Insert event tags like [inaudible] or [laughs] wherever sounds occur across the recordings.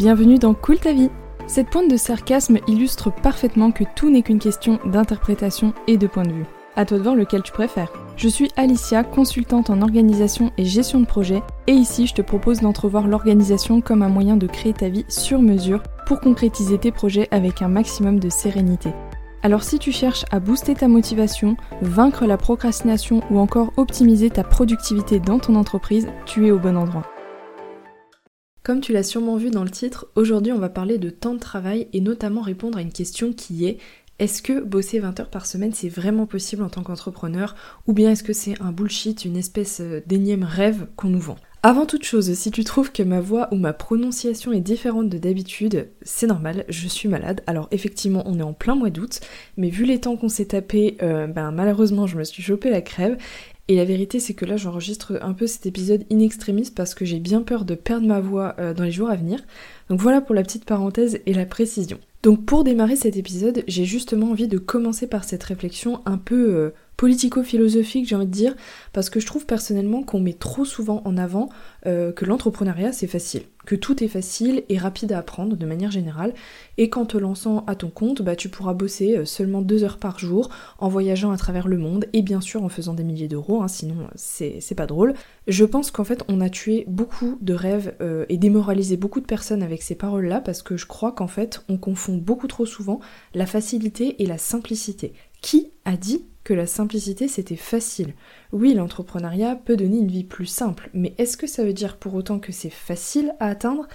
Bienvenue dans Cool ta vie Cette pointe de sarcasme illustre parfaitement que tout n'est qu'une question d'interprétation et de point de vue. À toi de voir lequel tu préfères. Je suis Alicia, consultante en organisation et gestion de projet, et ici je te propose d'entrevoir l'organisation comme un moyen de créer ta vie sur mesure pour concrétiser tes projets avec un maximum de sérénité. Alors si tu cherches à booster ta motivation, vaincre la procrastination ou encore optimiser ta productivité dans ton entreprise, tu es au bon endroit. Comme tu l'as sûrement vu dans le titre, aujourd'hui on va parler de temps de travail et notamment répondre à une question qui est est-ce que bosser 20 heures par semaine c'est vraiment possible en tant qu'entrepreneur ou bien est-ce que c'est un bullshit, une espèce euh, d'énième rêve qu'on nous vend? Avant toute chose, si tu trouves que ma voix ou ma prononciation est différente de d'habitude, c'est normal, je suis malade. Alors effectivement, on est en plein mois d'août, mais vu les temps qu'on s'est tapé, euh, ben malheureusement, je me suis chopé la crève et la vérité, c'est que là, j'enregistre un peu cet épisode in extremis parce que j'ai bien peur de perdre ma voix euh, dans les jours à venir. Donc voilà pour la petite parenthèse et la précision. Donc pour démarrer cet épisode, j'ai justement envie de commencer par cette réflexion un peu euh, politico-philosophique, j'ai envie de dire, parce que je trouve personnellement qu'on met trop souvent en avant euh, que l'entrepreneuriat c'est facile, que tout est facile et rapide à apprendre de manière générale, et qu'en te lançant à ton compte, bah, tu pourras bosser euh, seulement deux heures par jour en voyageant à travers le monde, et bien sûr en faisant des milliers d'euros, hein, sinon c'est pas drôle. Je pense qu'en fait on a tué beaucoup de rêves euh, et démoralisé beaucoup de personnes avec ces paroles-là, parce que je crois qu'en fait on confond beaucoup trop souvent la facilité et la simplicité. Qui a dit que la simplicité c'était facile. Oui, l'entrepreneuriat peut donner une vie plus simple, mais est-ce que ça veut dire pour autant que c'est facile à atteindre?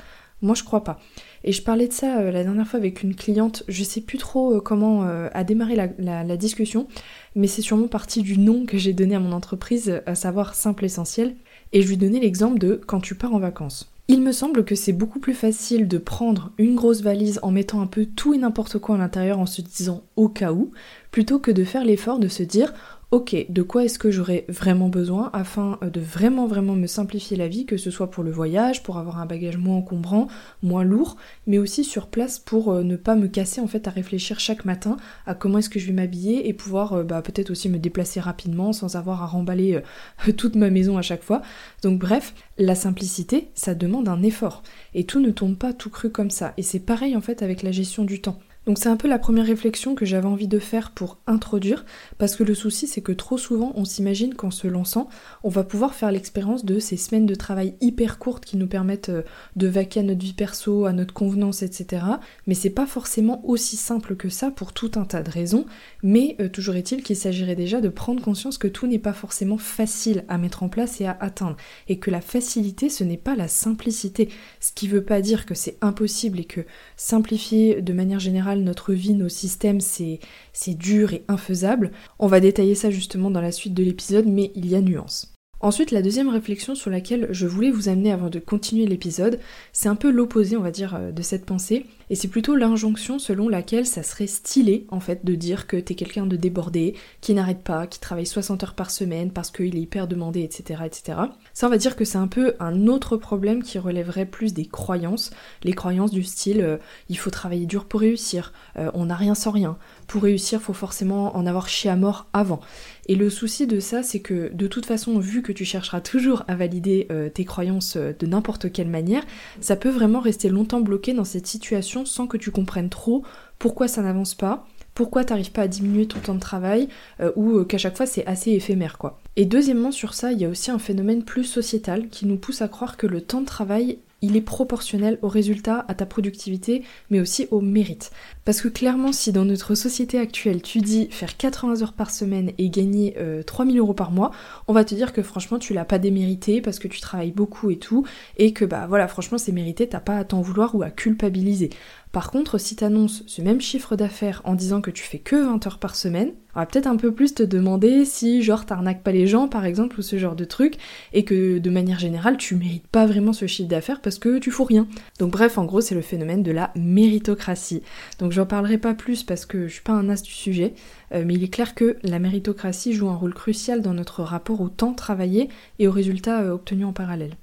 Moi je crois pas. Et je parlais de ça euh, la dernière fois avec une cliente, je sais plus trop euh, comment euh, a démarré la, discussion, mais c'est sûrement partie du nom que j'ai donné à mon entreprise, à savoir simple essentiel, et je lui donnais l'exemple de quand tu pars en vacances. Il me semble que c'est beaucoup plus facile de prendre une grosse valise en mettant un peu tout et n'importe quoi à l'intérieur en se disant au cas où, plutôt que de faire l'effort de se dire ok, de quoi est-ce que j'aurais vraiment besoin afin euh, de vraiment vraiment me simplifier la vie, que ce soit pour le voyage, pour avoir un bagage moins encombrant, moins lourd, mais aussi sur place pour euh, ne pas me casser en fait à réfléchir chaque matin à comment est-ce que je vais m'habiller et pouvoir euh, bah, peut-être aussi me déplacer rapidement sans avoir à remballer [laughs] toute ma maison à chaque fois. Donc bref, la simplicité, ça demande un effort et tout ne tombe pas tout cru comme ça. Et c'est pareil en fait avec la gestion du temps. Donc c'est un peu la première réflexion que j'avais envie de faire pour introduire, parce que le souci c'est que trop souvent on s'imagine qu'en se lançant, on va pouvoir faire l'expérience de ces semaines de travail hyper courtes qui nous permettent euh, de vaquer à notre vie perso, à notre convenance, etc. Mais c'est pas forcément aussi simple que ça pour tout un tas de raisons, mais euh, toujours est-il qu'il s'agirait déjà de prendre conscience que tout n'est pas forcément facile à mettre en place et à atteindre, et que la facilité ce n'est pas la simplicité, ce qui veut pas dire que c'est impossible et que simplifier de manière générale notre vie, nos systèmes, c'est dur et infaisable. On va détailler ça justement dans la suite de l'épisode, mais il y a nuance. Ensuite, la deuxième réflexion sur laquelle je voulais vous amener avant de continuer l'épisode, c'est un peu l'opposé, on va dire, euh, de cette pensée, et c'est plutôt l'injonction selon laquelle ça serait stylé, en fait, de dire que t'es quelqu'un de débordé, qui n'arrête pas, qui travaille 60 heures par semaine parce qu'il est hyper demandé, etc., etc. Ça, on va dire que c'est un peu un autre problème qui relèverait plus des croyances, les croyances du style euh, il faut travailler dur pour réussir, euh, on n'a rien sans rien, pour réussir, faut forcément en avoir chié à mort avant. Et le souci de ça, c'est que de toute façon, vu que tu chercheras toujours à valider euh, tes croyances de n'importe quelle manière, ça peut vraiment rester longtemps bloqué dans cette situation sans que tu comprennes trop pourquoi ça n'avance pas, pourquoi t'arrives pas à diminuer ton temps de travail, euh, ou qu'à chaque fois c'est assez éphémère quoi. Et deuxièmement sur ça, il y a aussi un phénomène plus sociétal qui nous pousse à croire que le temps de travail il est proportionnel au résultat, à ta productivité, mais aussi au mérite. Parce que clairement, si dans notre société actuelle, tu dis faire 80 heures par semaine et gagner 3000 euh, euros par mois, on va te dire que franchement, tu l'as pas démérité parce que tu travailles beaucoup et tout, et que bah voilà, franchement, c'est mérité, t'as pas à t'en vouloir ou à culpabiliser. Par contre, si t'annonces ce même chiffre d'affaires en disant que tu fais que 20 heures par semaine, on va peut-être un peu plus te demander si genre t'arnaques pas les gens par exemple ou ce genre de truc et que de manière générale tu mérites pas vraiment ce chiffre d'affaires parce que tu fous rien. Donc bref, en gros, c'est le phénomène de la méritocratie. Donc j'en parlerai pas plus parce que je suis pas un as du sujet, euh, mais il est clair que la méritocratie joue un rôle crucial dans notre rapport au temps travaillé et aux résultats euh, obtenus en parallèle.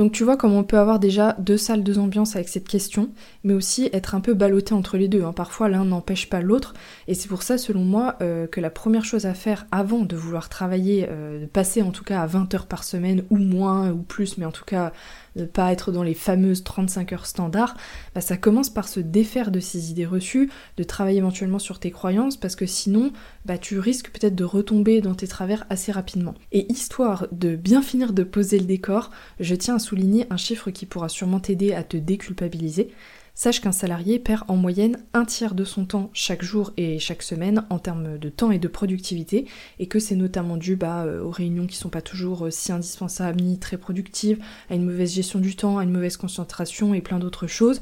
Donc tu vois comme on peut avoir déjà deux salles, deux ambiances avec cette question, mais aussi être un peu ballotté entre les deux. Hein. Parfois l'un n'empêche pas l'autre, et c'est pour ça selon moi euh, que la première chose à faire avant de vouloir travailler, euh, de passer en tout cas à 20 heures par semaine, ou moins, ou plus, mais en tout cas de pas être dans les fameuses 35 heures standards, bah, ça commence par se défaire de ces idées reçues, de travailler éventuellement sur tes croyances, parce que sinon, bah, tu risques peut-être de retomber dans tes travers assez rapidement. Et histoire de bien finir de poser le décor, je tiens à souligner un chiffre qui pourra sûrement t'aider à te déculpabiliser. Sache qu'un salarié perd en moyenne un tiers de son temps chaque jour et chaque semaine en termes de temps et de productivité, et que c'est notamment dû bah, euh, aux réunions qui sont pas toujours euh, si indispensables ni très productives, à une mauvaise gestion du temps, à une mauvaise concentration et plein d'autres choses.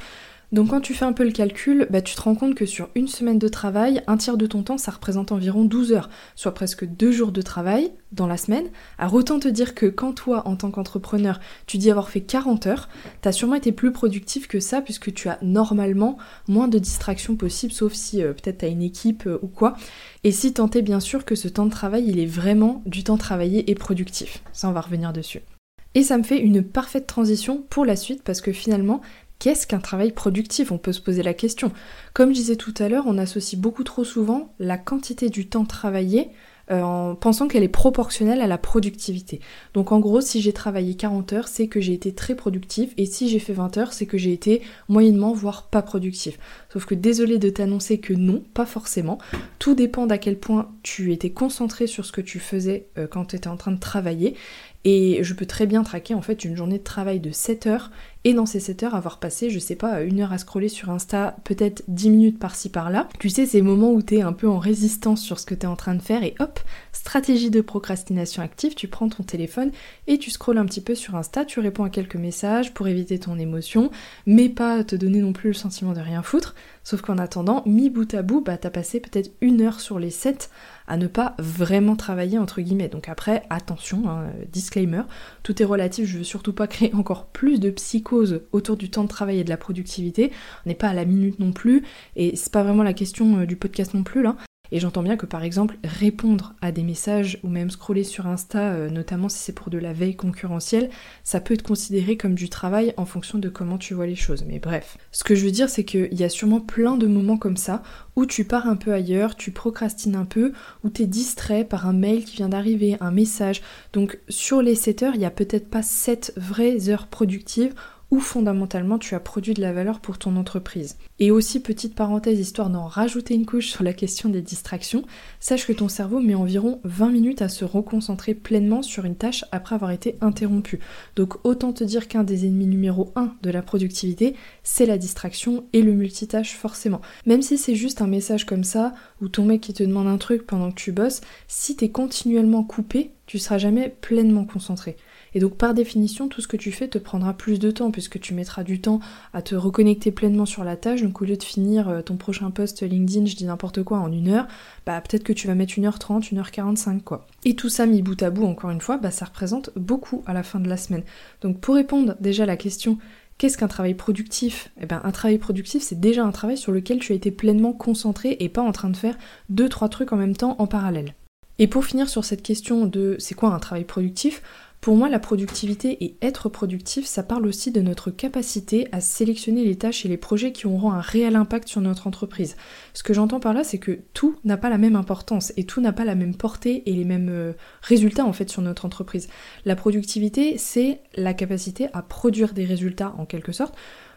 Donc quand tu fais un peu le calcul, bah, tu te rends compte que sur une semaine de travail, un tiers de ton temps, ça représente environ 12 heures, soit presque deux jours de travail dans la semaine. Alors autant te dire que quand toi, en tant qu'entrepreneur, tu dis avoir fait 40 heures, t'as sûrement été plus productif que ça, puisque tu as normalement moins de distractions possibles, sauf si euh, peut-être t'as une équipe euh, ou quoi. Et si tant est bien sûr que ce temps de travail, il est vraiment du temps travaillé et productif. Ça, on va revenir dessus. Et ça me fait une parfaite transition pour la suite parce que finalement, Qu'est-ce qu'un travail productif? On peut se poser la question. Comme je disais tout à l'heure, on associe beaucoup trop souvent la quantité du temps travaillé euh, en pensant qu'elle est proportionnelle à la productivité. Donc en gros, si j'ai travaillé 40 heures, c'est que j'ai été très productif, et si j'ai fait 20 heures, c'est que j'ai été moyennement, voire pas productif. Sauf que désolé de t'annoncer que non, pas forcément. Tout dépend d'à quel point tu étais concentré sur ce que tu faisais euh, quand tu étais en train de travailler. Et je peux très bien traquer en fait une journée de travail de 7 heures et dans ces 7 heures avoir passé, je sais pas, une heure à scroller sur Insta, peut-être 10 minutes par-ci par-là. Tu sais, ces moments où t'es un peu en résistance sur ce que t'es en train de faire et hop, stratégie de procrastination active, tu prends ton téléphone et tu scrolles un petit peu sur Insta, tu réponds à quelques messages pour éviter ton émotion, mais pas te donner non plus le sentiment de rien foutre. Sauf qu'en attendant, mi bout à bout, bah t'as passé peut-être une heure sur les 7 à ne pas vraiment travailler entre guillemets. Donc après, attention, hein, disclaimer, tout est relatif, je veux surtout pas créer encore plus de autour du temps de travail et de la productivité. On n'est pas à la minute non plus, et c'est pas vraiment la question euh, du podcast non plus là. Et j'entends bien que par exemple répondre à des messages ou même scroller sur Insta, euh, notamment si c'est pour de la veille concurrentielle, ça peut être considéré comme du travail en fonction de comment tu vois les choses. Mais bref, ce que je veux dire c'est qu'il y a sûrement plein de moments comme ça où tu pars un peu ailleurs, tu procrastines un peu, où tu es distrait par un mail qui vient d'arriver, un message. Donc sur les 7 heures, il n'y a peut-être pas 7 vraies heures productives où fondamentalement tu as produit de la valeur pour ton entreprise. Et aussi, petite parenthèse, histoire d'en rajouter une couche sur la question des distractions, sache que ton cerveau met environ 20 minutes à se reconcentrer pleinement sur une tâche après avoir été interrompu. Donc autant te dire qu'un des ennemis numéro 1 de la productivité, c'est la distraction et le multitâche forcément. Même si c'est juste un message comme ça, ou ton mec qui te demande un truc pendant que tu bosses, si t'es continuellement coupé, tu seras jamais pleinement concentré. Et donc par définition, tout ce que tu fais te prendra plus de temps puisque tu mettras du temps à te reconnecter pleinement sur la tâche. Donc au lieu de finir euh, ton prochain post LinkedIn, je dis n'importe quoi, en une heure, bah peut-être que tu vas mettre 1h30, 1h45 quoi. Et tout ça mis bout à bout, encore une fois, bah ça représente beaucoup à la fin de la semaine. Donc pour répondre déjà à la question Qu'est-ce qu'un travail productif? Eh bien, un travail productif, c'est déjà un travail sur lequel tu as été pleinement concentré et pas en train de faire deux, trois trucs en même temps en parallèle. Et pour finir sur cette question de c'est quoi un travail productif, pour moi, la productivité et être productif, ça parle aussi de notre capacité à sélectionner les tâches et les projets qui auront un réel impact sur notre entreprise. Ce que j'entends par là, c'est que tout n'a pas la même importance et tout n'a pas la même portée et les mêmes euh, résultats en fait sur notre entreprise. La productivité, c'est la capacité à produire des résultats en quelque sorte.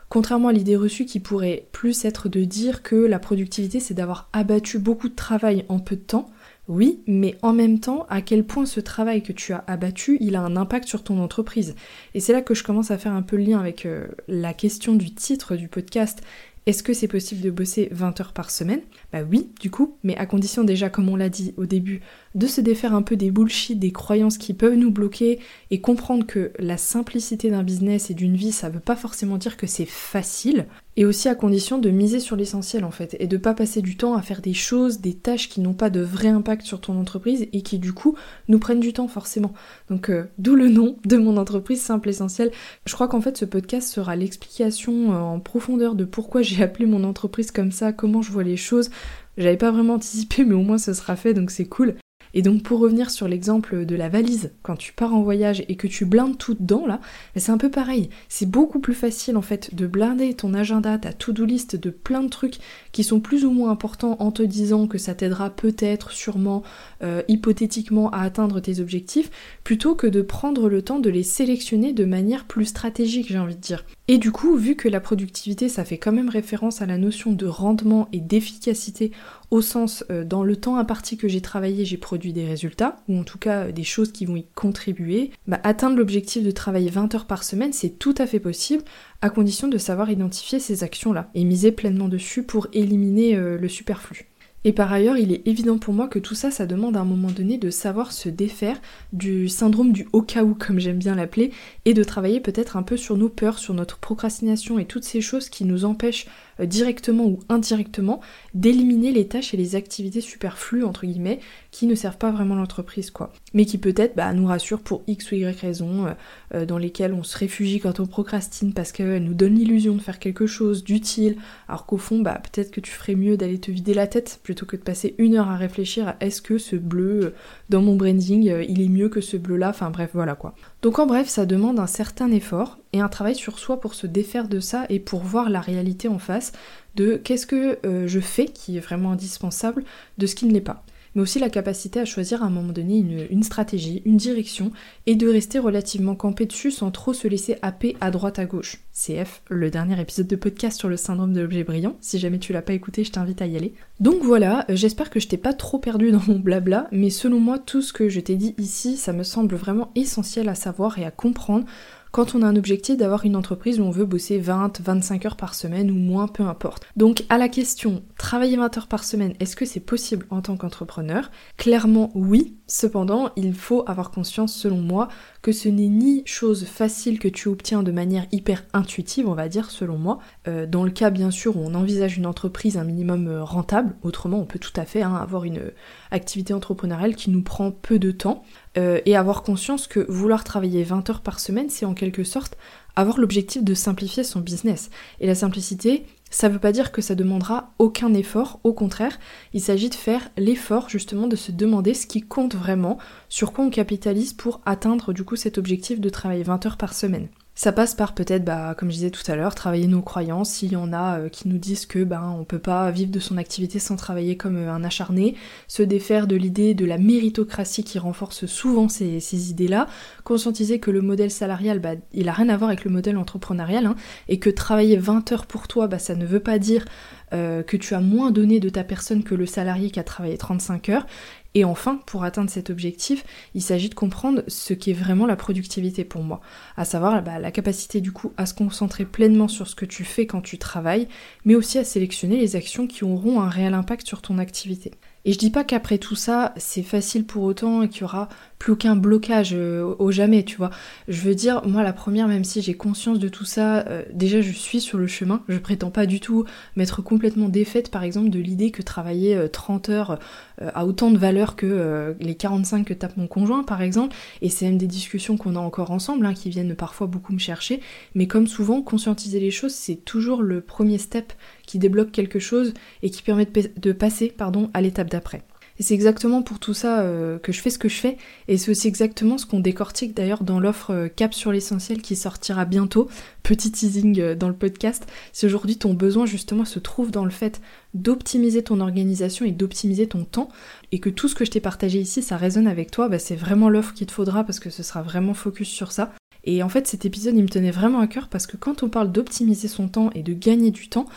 Contrairement à l'idée reçue qui pourrait plus être de dire que la productivité c'est d'avoir abattu beaucoup de travail en peu de temps, oui, mais en même temps, à quel point ce travail que tu as abattu, il a un impact sur ton entreprise. Et c'est là que je commence à faire un peu le lien avec euh, la question du titre du podcast est-ce que c'est possible de bosser 20 heures par semaine? Bah oui, du coup, mais à condition déjà, comme on l'a dit au début, de se défaire un peu des bullshit, des croyances qui peuvent nous bloquer et comprendre que la simplicité d'un business et d'une vie, ça veut pas forcément dire que c'est facile. Et aussi à condition de miser sur l'essentiel en fait, et de pas passer du temps à faire des choses, des tâches qui n'ont pas de vrai impact sur ton entreprise et qui du coup nous prennent du temps forcément. Donc euh, d'où le nom de mon entreprise Simple Essentiel. Je crois qu'en fait ce podcast sera l'explication euh, en profondeur de pourquoi j'ai appelé mon entreprise comme ça, comment je vois les choses. J'avais pas vraiment anticipé mais au moins ce sera fait donc c'est cool. Et donc pour revenir sur l'exemple de la valise, quand tu pars en voyage et que tu blindes tout dedans là, ben, c'est un peu pareil. C'est beaucoup plus facile en fait de blinder ton agenda, ta to-do list de plein de trucs qui sont plus ou moins importants en te disant que ça t'aidera peut-être, sûrement, euh, hypothétiquement à atteindre tes objectifs, plutôt que de prendre le temps de les sélectionner de manière plus stratégique, j'ai envie de dire. Et du coup, vu que la productivité, ça fait quand même référence à la notion de rendement et d'efficacité au sens euh, dans le temps imparti que j'ai travaillé, j'ai produit des résultats, ou en tout cas euh, des choses qui vont y contribuer, bah, atteindre l'objectif de travailler 20 heures par semaine, c'est tout à fait possible, à condition de savoir identifier ces actions-là, et miser pleinement dessus pour éliminer euh, le superflu. Et par ailleurs, il est évident pour moi que tout ça, ça demande à un moment donné de savoir se défaire du syndrome du au cas où, comme j'aime bien l'appeler, et de travailler peut-être un peu sur nos peurs, sur notre procrastination et toutes ces choses qui nous empêchent directement ou indirectement d'éliminer les tâches et les activités superflues entre guillemets qui ne servent pas vraiment l'entreprise quoi. Mais qui peut-être bah, nous rassurent pour x ou y raison euh, euh, dans lesquelles on se réfugie quand on procrastine parce qu'elles nous donnent l'illusion de faire quelque chose d'utile alors qu'au fond bah peut-être que tu ferais mieux d'aller te vider la tête plutôt que de passer une heure à réfléchir à est-ce que ce bleu dans mon branding il est mieux que ce bleu là enfin bref voilà quoi donc en bref ça demande un certain effort et un travail sur soi pour se défaire de ça et pour voir la réalité en face de qu'est-ce que euh, je fais qui est vraiment indispensable de ce qui ne l'est pas mais aussi la capacité à choisir à un moment donné une, stratégie, une direction, et de rester relativement campé dessus sans trop se laisser happer à droite à gauche. CF, le dernier épisode de podcast sur le syndrome de l'objet brillant, si jamais tu l'as pas écouté, je t'invite à y aller. Donc voilà, j'espère que je t'ai pas trop perdu dans mon blabla, mais selon moi, tout ce que je t'ai dit ici, ça me semble vraiment essentiel à savoir et à comprendre quand on a un objectif d'avoir une entreprise où on veut bosser 20, 25 heures par semaine ou moins, peu importe. Donc à la question, travailler 20 heures par semaine, est-ce que c'est possible en tant qu'entrepreneur? Clairement oui, cependant il faut avoir conscience selon moi que ce n'est ni chose facile que tu obtiens de manière hyper intuitive, on va dire, selon moi. Euh, dans le cas, bien sûr, où on envisage une entreprise un minimum euh, rentable, autrement, on peut tout à fait hein, avoir une activité entrepreneuriale qui nous prend peu de temps, euh, et avoir conscience que vouloir travailler 20 heures par semaine, c'est en quelque sorte avoir l'objectif de simplifier son business. Et la simplicité, ça veut pas dire que ça demandera aucun effort, au contraire, il s'agit de faire l'effort justement de se demander ce qui compte vraiment, sur quoi on capitalise pour atteindre du coup cet objectif de travailler 20 heures par semaine. Ça passe par peut-être, bah, comme je disais tout à l'heure, travailler nos croyances. S'il y en a euh, qui nous disent que ben on peut pas vivre de son activité sans travailler comme euh, un acharné, se défaire de l'idée de la méritocratie qui renforce souvent ces, ces idées-là, conscientiser que le modèle salarial, bah, il a rien à voir avec le modèle entrepreneurial, hein, et que travailler 20 heures pour toi, bah, ça ne veut pas dire euh, que tu as moins donné de ta personne que le salarié qui a travaillé 35 heures, et enfin, pour atteindre cet objectif, il s'agit de comprendre ce qu'est vraiment la productivité pour moi, à savoir bah, la capacité du coup à se concentrer pleinement sur ce que tu fais quand tu travailles, mais aussi à sélectionner les actions qui auront un réel impact sur ton activité. Et je dis pas qu'après tout ça, c'est facile pour autant et qu'il y aura plus aucun blocage euh, au jamais, tu vois. Je veux dire, moi la première, même si j'ai conscience de tout ça, euh, déjà je suis sur le chemin. Je prétends pas du tout m'être complètement défaite, par exemple, de l'idée que travailler 30 euh, heures a autant de valeur que les 45 que tape mon conjoint, par exemple. Et c'est même des discussions qu'on a encore ensemble, hein, qui viennent parfois beaucoup me chercher. Mais comme souvent, conscientiser les choses, c'est toujours le premier step qui débloque quelque chose et qui permet de, passer pardon, à l'étape d'après. Et c'est exactement pour tout ça euh, que je fais ce que je fais, et c'est aussi exactement ce qu'on décortique d'ailleurs dans l'offre euh, Cap sur l'essentiel qui sortira bientôt. Petit teasing euh, dans le podcast. Si aujourd'hui ton besoin justement se trouve dans le fait d'optimiser ton organisation et d'optimiser ton temps, et que tout ce que je t'ai partagé ici ça résonne avec toi, bah, c'est vraiment l'offre qu'il te faudra parce que ce sera vraiment focus sur ça. Et en fait cet épisode il me tenait vraiment à cœur parce que quand on parle d'optimiser son temps et de gagner du temps,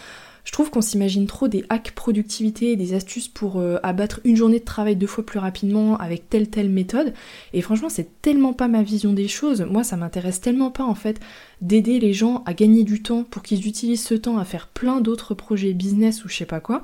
je trouve qu'on s'imagine trop des hacks productivité, des astuces pour euh, abattre une journée de travail deux fois plus rapidement avec telle telle méthode. Et franchement, c'est tellement pas ma vision des choses. Moi, ça m'intéresse tellement pas en fait d'aider les gens à gagner du temps pour qu'ils utilisent ce temps à faire plein d'autres projets business ou je sais pas quoi.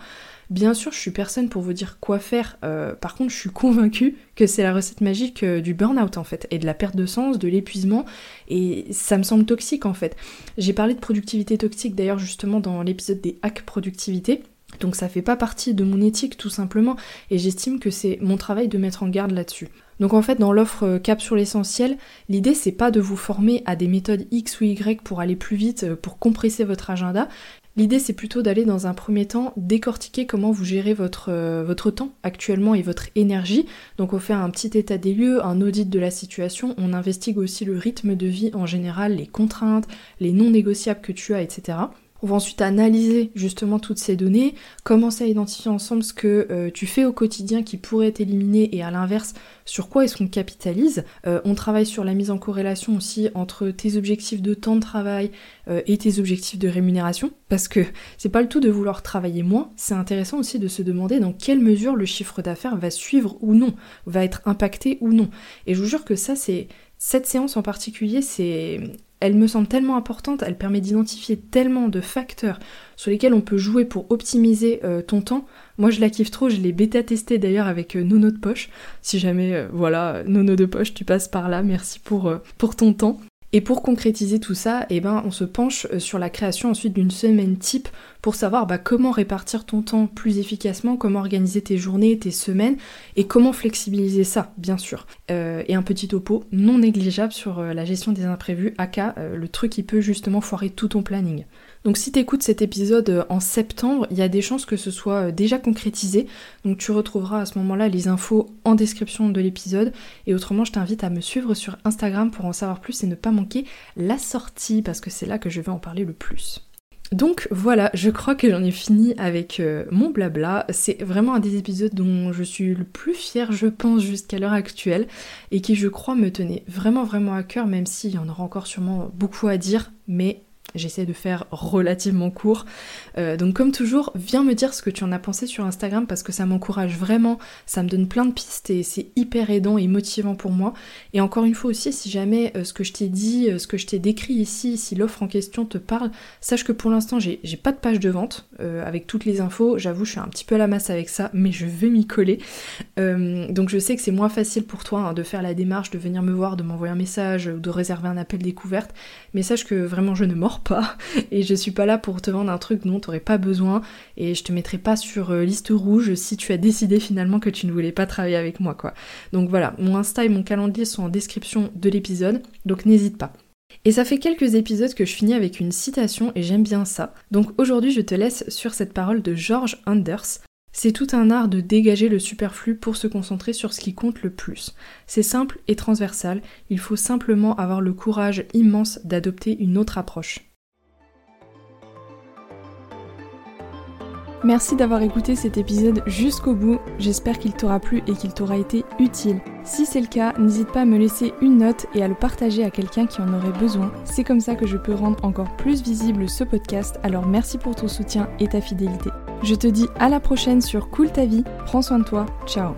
Bien sûr, je suis personne pour vous dire quoi faire. Euh, par contre, je suis convaincue que c'est la recette magique euh, du burn-out en fait, et de la perte de sens, de l'épuisement, et ça me semble toxique en fait. J'ai parlé de productivité toxique d'ailleurs justement dans l'épisode des hacks productivité. Donc ça fait pas partie de mon éthique tout simplement, et j'estime que c'est mon travail de mettre en garde là-dessus. Donc en fait, dans l'offre euh, Cap sur l'essentiel, l'idée c'est pas de vous former à des méthodes X ou Y pour aller plus vite, pour compresser votre agenda. L'idée c'est plutôt d'aller dans un premier temps décortiquer comment vous gérez votre, euh, votre temps actuellement et votre énergie. Donc on fait un petit état des lieux, un audit de la situation, on investigue aussi le rythme de vie en général, les contraintes, les non négociables que tu as, etc. On va ensuite analyser justement toutes ces données, commencer à identifier ensemble ce que euh, tu fais au quotidien qui pourrait être éliminé et à l'inverse sur quoi est-ce qu'on capitalise. Euh, on travaille sur la mise en corrélation aussi entre tes objectifs de temps de travail euh, et tes objectifs de rémunération parce que c'est pas le tout de vouloir travailler moins, c'est intéressant aussi de se demander dans quelle mesure le chiffre d'affaires va suivre ou non, va être impacté ou non. Et je vous jure que ça c'est cette séance en particulier, c'est elle me semble tellement importante, elle permet d'identifier tellement de facteurs sur lesquels on peut jouer pour optimiser euh, ton temps. Moi je la kiffe trop, je l'ai bêta testé d'ailleurs avec euh, Nono de poche. Si jamais, euh, voilà, Nono de poche, tu passes par là, merci pour, pour ton temps. Et pour concrétiser tout ça, eh ben, on se penche euh, sur la création ensuite d'une semaine type pour savoir bah, comment répartir ton temps plus efficacement, comment organiser tes journées, tes semaines et comment flexibiliser ça, bien sûr. Euh, et un petit topo non négligeable sur euh, la gestion des imprévus, aka le truc qui peut justement foirer tout ton planning. Donc si tu écoutes cet épisode euh, en septembre, il y a des chances que ce soit euh, déjà concrétisé. Donc tu retrouveras à ce moment-là les infos en description de l'épisode. Et autrement, je t'invite à me suivre sur Instagram pour en savoir plus et ne pas manquer la sortie parce que c'est là que je vais en parler le plus. Donc voilà, je crois que j'en ai fini avec euh, mon blabla. C'est vraiment un des épisodes dont je suis le plus fière, je pense, jusqu'à l'heure actuelle, et qui, je crois, me tenait vraiment, vraiment à cœur, même s'il y en aura encore sûrement beaucoup à dire, mais J'essaie de faire relativement court. Euh, donc comme toujours, viens me dire ce que tu en as pensé sur Instagram parce que ça m'encourage vraiment, ça me donne plein de pistes et c'est hyper aidant et motivant pour moi. Et encore une fois aussi, si jamais euh, ce que je t'ai dit, euh, ce que je t'ai décrit ici, si l'offre en question te parle, sache que pour l'instant j'ai pas de page de vente avec toutes les infos. J'avoue, je suis un petit peu à la masse avec ça, mais je vais m'y coller. donc je sais que c'est moins facile pour toi hein, de faire la démarche, de venir me voir, de m'envoyer un message ou de réserver un appel découverte. Mais sache que vraiment je ne mords pas [laughs] et je suis pas là pour te vendre un truc dont t'aurais pas besoin et je te mettrai pas sur euh, liste rouge si tu as décidé finalement que tu ne voulais pas travailler avec moi quoi. Donc voilà, mon Insta et mon calendrier sont en description de l'épisode, donc n'hésite pas. Et ça fait quelques épisodes que je finis avec une citation et j'aime bien ça. Donc aujourd'hui je te laisse sur cette parole de George Anders. C'est tout un art de dégager le superflu pour se concentrer sur ce qui compte le plus. C'est simple et transversal, il faut simplement avoir le courage immense d'adopter une autre approche. Merci d'avoir écouté cet épisode jusqu'au bout, j'espère qu'il t'aura plu et qu'il t'aura été utile. Si c'est le cas, n'hésite pas à me laisser une note et à le partager à quelqu'un qui en aurait besoin. C'est comme ça que je peux rendre encore plus visible ce podcast, alors merci pour ton soutien et ta fidélité. Je te dis à la prochaine sur Cool ta vie, prends soin de toi, ciao